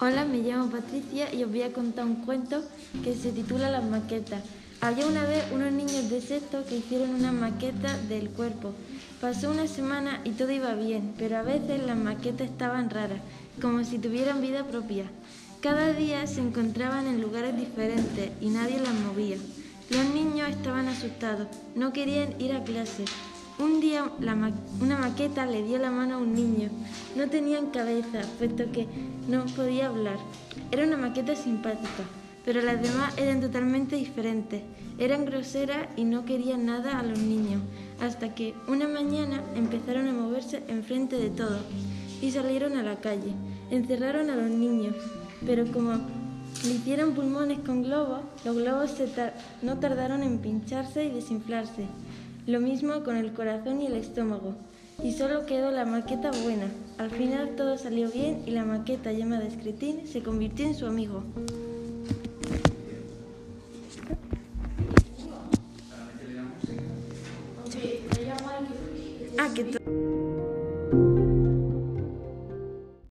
Hola, me llamo Patricia y os voy a contar un cuento que se titula Las maquetas. Había una vez unos niños de sexto que hicieron una maqueta del cuerpo. Pasó una semana y todo iba bien, pero a veces las maquetas estaban raras, como si tuvieran vida propia. Cada día se encontraban en lugares diferentes y nadie las movía. Los niños estaban asustados, no querían ir a clase. Un día una maqueta le dio la mano a un niño. No tenían cabeza, puesto que no podía hablar. Era una maqueta simpática, pero las demás eran totalmente diferentes. Eran groseras y no querían nada a los niños, hasta que una mañana empezaron a moverse enfrente de todos y salieron a la calle. Encerraron a los niños, pero como le hicieron pulmones con globos, los globos no tardaron en pincharse y desinflarse. Lo mismo con el corazón y el estómago. Y solo quedó la maqueta buena. Al final todo salió bien y la maqueta llamada Escretín se convirtió en su amigo. Ah, que